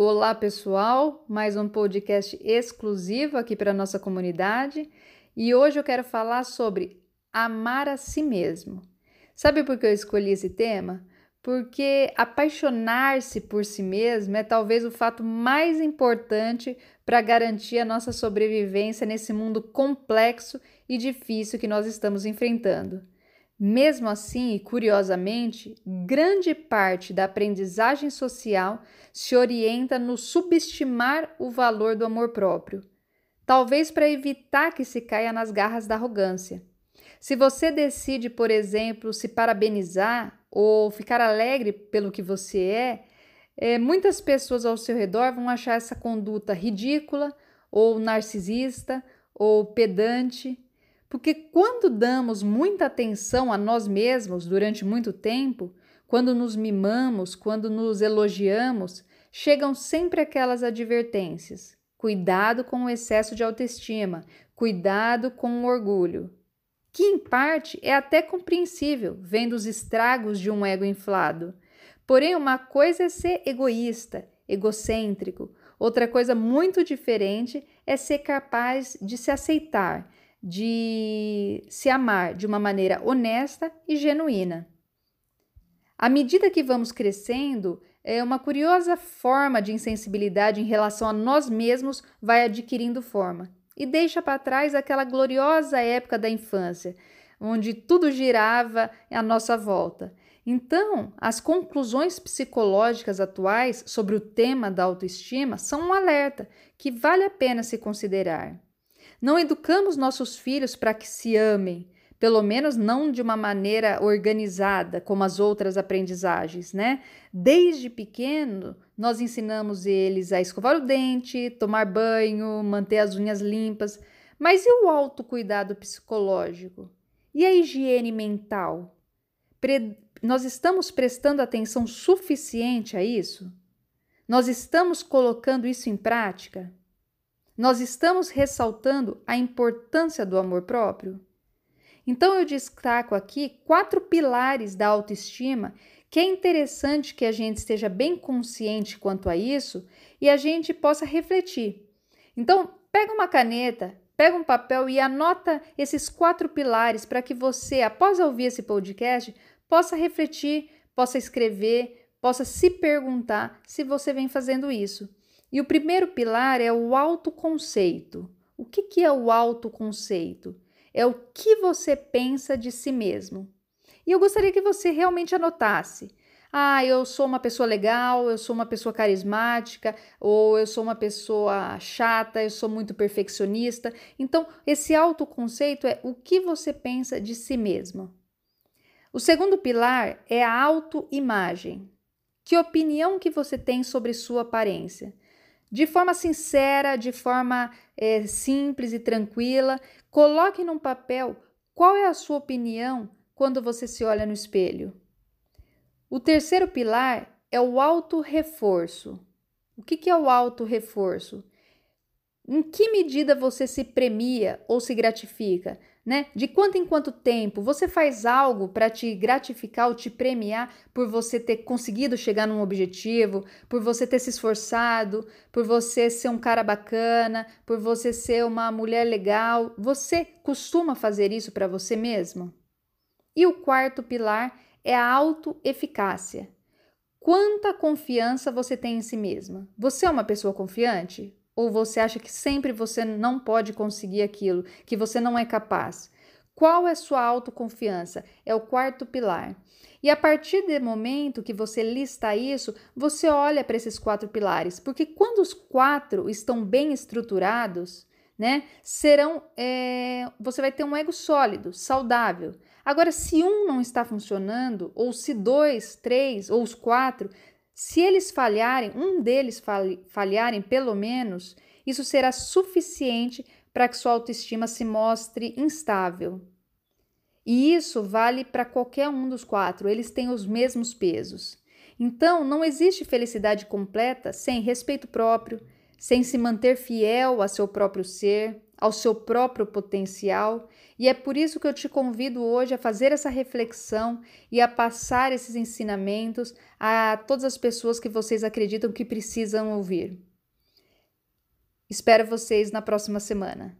Olá, pessoal! Mais um podcast exclusivo aqui para a nossa comunidade e hoje eu quero falar sobre amar a si mesmo. Sabe por que eu escolhi esse tema? Porque apaixonar-se por si mesmo é talvez o fato mais importante para garantir a nossa sobrevivência nesse mundo complexo e difícil que nós estamos enfrentando. Mesmo assim, e curiosamente, grande parte da aprendizagem social se orienta no subestimar o valor do amor próprio, talvez para evitar que se caia nas garras da arrogância. Se você decide, por exemplo, se parabenizar ou ficar alegre pelo que você é, é, muitas pessoas ao seu redor vão achar essa conduta ridícula, ou narcisista, ou pedante. Porque quando damos muita atenção a nós mesmos durante muito tempo, quando nos mimamos, quando nos elogiamos, chegam sempre aquelas advertências. Cuidado com o excesso de autoestima, cuidado com o orgulho. Que em parte é até compreensível, vendo os estragos de um ego inflado. Porém, uma coisa é ser egoísta, egocêntrico, outra coisa muito diferente é ser capaz de se aceitar, de se amar de uma maneira honesta e genuína. À medida que vamos crescendo, é uma curiosa forma de insensibilidade em relação a nós mesmos vai adquirindo forma e deixa para trás aquela gloriosa época da infância, onde tudo girava à nossa volta. Então, as conclusões psicológicas atuais sobre o tema da autoestima são um alerta que vale a pena se considerar. Não educamos nossos filhos para que se amem, pelo menos não de uma maneira organizada, como as outras aprendizagens, né? Desde pequeno, nós ensinamos eles a escovar o dente, tomar banho, manter as unhas limpas. Mas e o autocuidado psicológico? E a higiene mental? Pre nós estamos prestando atenção suficiente a isso? Nós estamos colocando isso em prática? Nós estamos ressaltando a importância do amor próprio? Então eu destaco aqui quatro pilares da autoestima que é interessante que a gente esteja bem consciente quanto a isso e a gente possa refletir. Então, pega uma caneta, pega um papel e anota esses quatro pilares para que você, após ouvir esse podcast, possa refletir, possa escrever, possa se perguntar se você vem fazendo isso. E o primeiro pilar é o autoconceito. O que, que é o autoconceito? É o que você pensa de si mesmo. E eu gostaria que você realmente anotasse. Ah, eu sou uma pessoa legal, eu sou uma pessoa carismática, ou eu sou uma pessoa chata, eu sou muito perfeccionista. Então, esse autoconceito é o que você pensa de si mesmo. O segundo pilar é a autoimagem. Que opinião que você tem sobre sua aparência? De forma sincera, de forma é, simples e tranquila. Coloque num papel qual é a sua opinião quando você se olha no espelho. O terceiro pilar é o auto-reforço. O que, que é o auto-reforço? Em que medida você se premia ou se gratifica? né? De quanto em quanto tempo você faz algo para te gratificar ou te premiar por você ter conseguido chegar num objetivo, por você ter se esforçado, por você ser um cara bacana, por você ser uma mulher legal. Você costuma fazer isso para você mesmo? E o quarto pilar é a autoeficácia. Quanta confiança você tem em si mesma? Você é uma pessoa confiante? Ou você acha que sempre você não pode conseguir aquilo, que você não é capaz? Qual é sua autoconfiança? É o quarto pilar. E a partir do momento que você lista isso, você olha para esses quatro pilares, porque quando os quatro estão bem estruturados, né, serão, é, você vai ter um ego sólido, saudável. Agora, se um não está funcionando, ou se dois, três ou os quatro se eles falharem, um deles falharem pelo menos, isso será suficiente para que sua autoestima se mostre instável. E isso vale para qualquer um dos quatro, eles têm os mesmos pesos. Então, não existe felicidade completa sem respeito próprio, sem se manter fiel a seu próprio ser, ao seu próprio potencial, e é por isso que eu te convido hoje a fazer essa reflexão e a passar esses ensinamentos a todas as pessoas que vocês acreditam que precisam ouvir. Espero vocês na próxima semana.